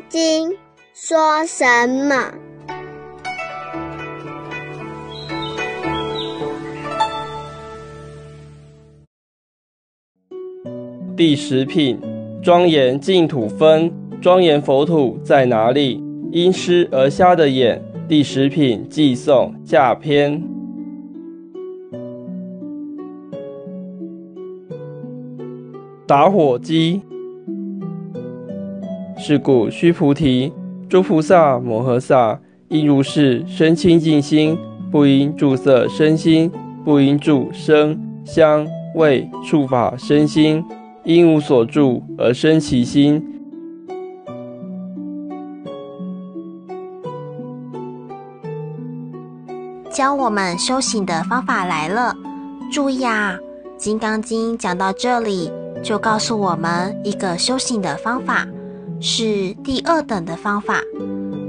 刚经》说什么？第十品，庄严净土分，庄严佛土在哪里？因失而瞎的眼。第十品，寄送下篇。打火机。是故须菩提，诸菩萨摩诃萨应如是生清净心，不应住色身心，不应住声香味触法身心。因无所住而生其心，教我们修行的方法来了。注意啊，《金刚经》讲到这里，就告诉我们一个修行的方法，是第二等的方法。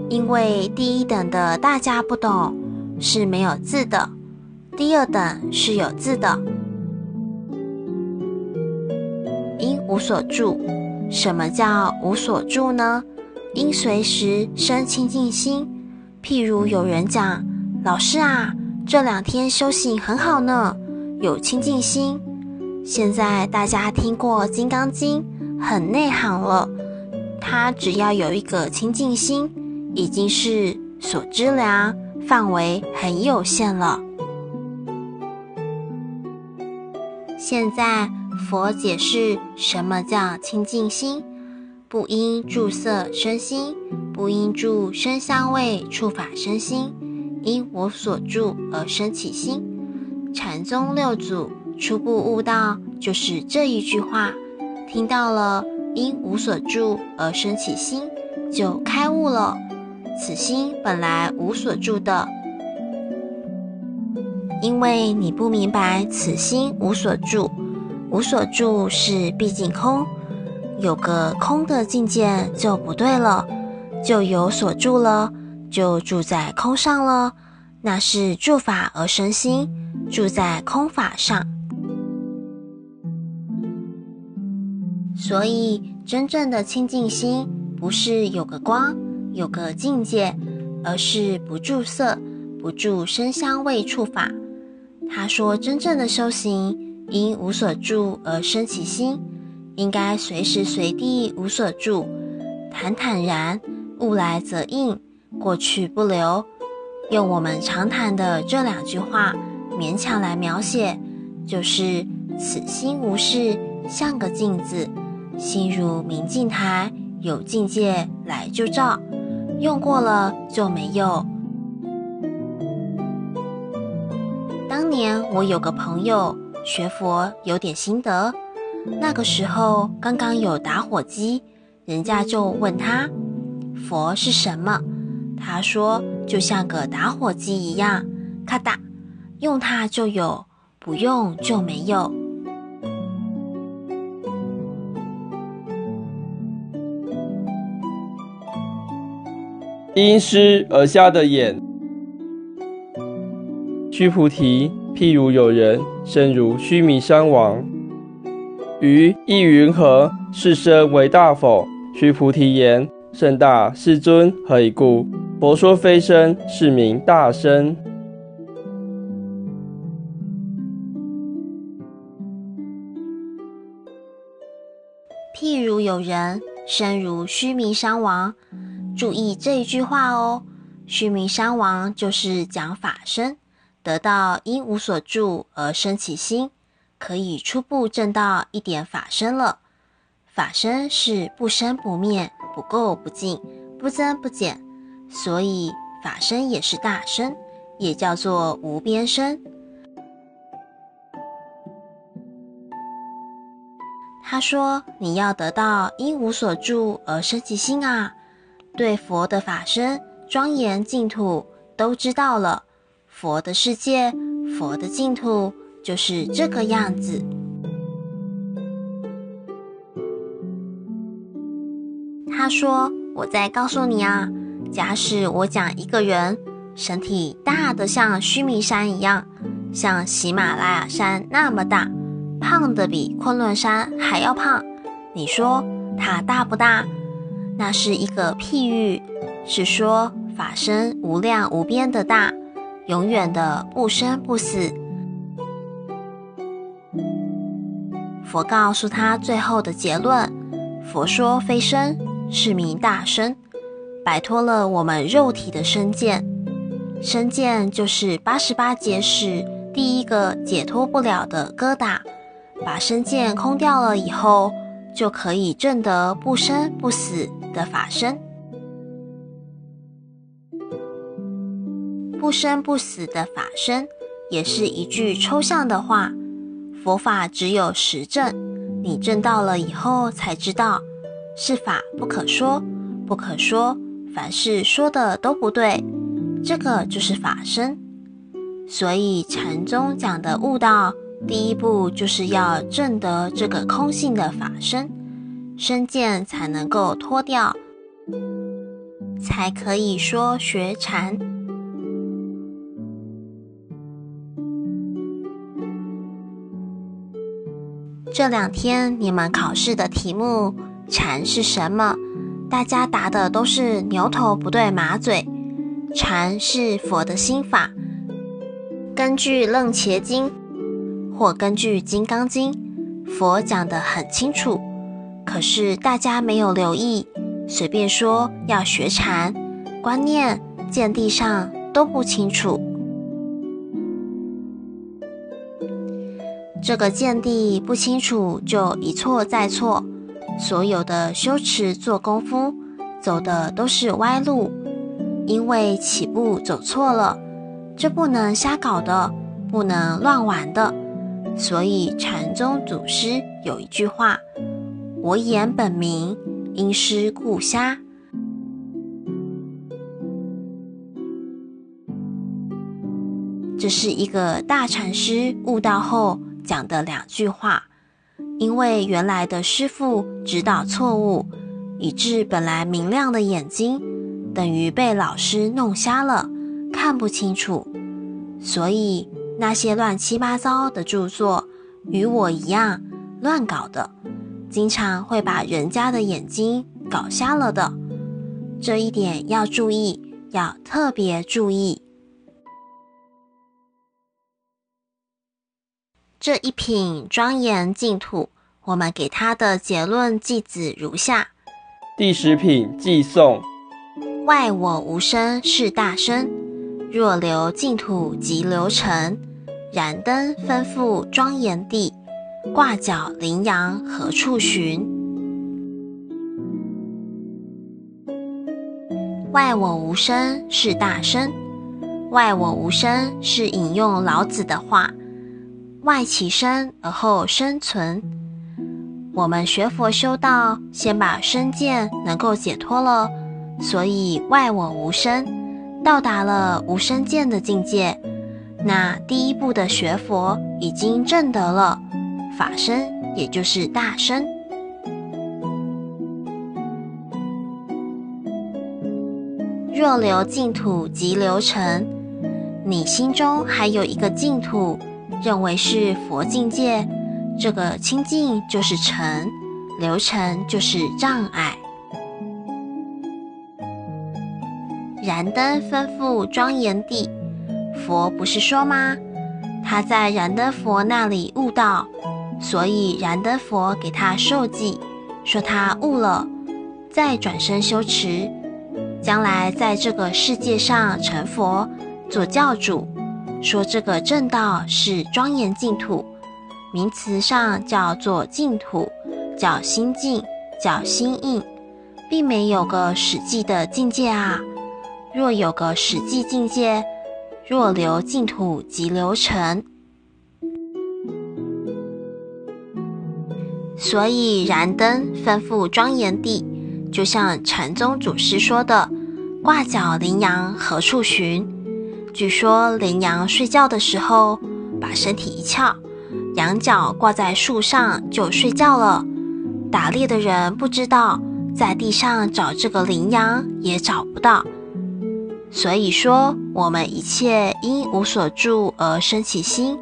因为第一等的大家不懂，是没有字的；第二等是有字的。因无所住，什么叫无所住呢？应随时生清净心。譬如有人讲：“老师啊，这两天修行很好呢，有清净心。”现在大家听过《金刚经》，很内行了。他只要有一个清净心，已经是所知量范围很有限了。现在。佛解释什么叫清净心，不应住色身心，不应住声香味触法身心，因我所住而生起心。禅宗六祖初步悟道就是这一句话，听到了因无所住而生起心，就开悟了。此心本来无所住的，因为你不明白此心无所住。无所住是毕竟空，有个空的境界就不对了，就有所住了，就住在空上了，那是住法而生心，住在空法上。所以真正的清净心，不是有个光，有个境界，而是不住色，不住声香味触法。他说，真正的修行。因无所住而生其心，应该随时随地无所住，坦坦然，物来则应，过去不留。用我们常谈的这两句话勉强来描写，就是此心无事，像个镜子，心如明镜台，有境界来就照，用过了就没有。当年我有个朋友。学佛有点心得，那个时候刚刚有打火机，人家就问他佛是什么，他说就像个打火机一样，咔哒，用它就有，不用就没有。因失而瞎的眼，须菩提。譬如有人身如须弥山王，于意云何？是身为大否？须菩提言：甚大，世尊。何以故？佛说非身，是名大身。譬如有人身如须弥山王，注意这一句话哦。须弥山王就是讲法身。得到因无所住而生其心，可以初步证到一点法身了。法身是不生不灭、不垢不净、不增不减，所以法身也是大身，也叫做无边身。他说：“你要得到因无所住而生其心啊，对佛的法身庄严净土都知道了。”佛的世界，佛的净土就是这个样子。他说：“我再告诉你啊，假使我讲一个人身体大的像须弥山一样，像喜马拉雅山那么大，胖的比昆仑山还要胖，你说他大不大？那是一个譬喻，是说法身无量无边的大，永远的不生不死。佛告诉他最后的结论：佛说非身，是名大身，摆脱了我们肉体的身见。身见就是八十八劫时第一个解脱不了的疙瘩，把身见空掉了以后，就可以证得不生不死的法身。不生不死的法身，也是一句抽象的话。佛法只有实证，你证到了以后才知道，是法不可说，不可说，凡事说的都不对，这个就是法身。所以禅宗讲的悟道，第一步就是要证得这个空性的法身，身见才能够脱掉，才可以说学禅。这两天你们考试的题目“禅”是什么？大家答的都是牛头不对马嘴。禅是佛的心法，根据《楞伽经》或根据《金刚经》，佛讲得很清楚。可是大家没有留意，随便说要学禅，观念、见地上都不清楚。这个见地不清楚，就一错再错，所有的修持做功夫走的都是歪路，因为起步走错了，这不能瞎搞的，不能乱玩的。所以禅宗祖师有一句话：“我言本名，因师故瞎。”这是一个大禅师悟道后。讲的两句话，因为原来的师傅指导错误，以致本来明亮的眼睛等于被老师弄瞎了，看不清楚。所以那些乱七八糟的著作，与我一样乱搞的，经常会把人家的眼睛搞瞎了的。这一点要注意，要特别注意。这一品庄严净土，我们给它的结论句子如下：第十品寄送，外我无生是大身，若留净土即流尘。燃灯吩咐庄严地，挂角羚羊何处寻？外我无身是大身，外我无身是引用老子的话。外其身而后生存。我们学佛修道，先把身见能够解脱了，所以外我无身，到达了无身见的境界。那第一步的学佛已经证得了法身，也就是大身。若留净土即流尘，你心中还有一个净土。认为是佛境界，这个清净就是尘，流尘就是障碍。燃灯吩咐庄严地，佛不是说吗？他在燃灯佛那里悟道，所以燃灯佛给他受记，说他悟了，再转身修持，将来在这个世界上成佛，做教主。说这个正道是庄严净土，名词上叫做净土，叫心净，叫心印，并没有个实际的境界啊。若有个实际境界，若留净土即流尘。所以燃灯吩咐庄严地，就像禅宗祖师说的：“挂角羚羊何处寻？”据说羚羊睡觉的时候，把身体一翘，羊角挂在树上就睡觉了。打猎的人不知道，在地上找这个羚羊也找不到。所以说，我们一切因无所住而生起心，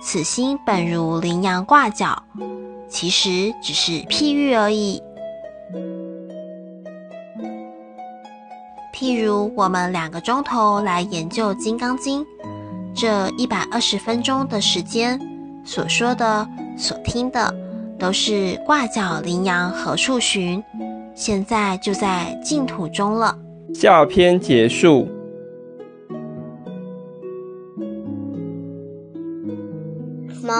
此心本如羚羊挂角，其实只是譬喻而已。譬如我们两个钟头来研究《金刚经》，这一百二十分钟的时间，所说的、所听的，都是挂角羚羊何处寻？现在就在净土中了。下篇结束。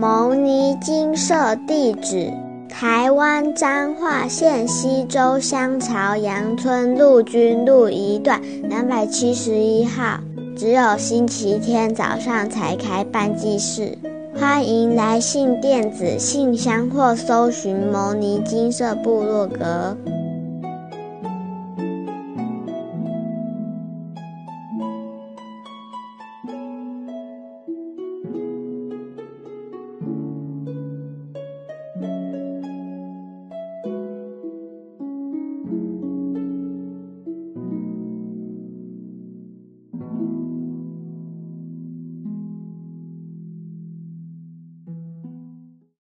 牟尼金舍地址：台湾彰化县西周乡朝阳村陆军路一段两百七十一号。只有星期天早上才开办祭事，欢迎来信电子信箱或搜寻牟尼金舍部落格。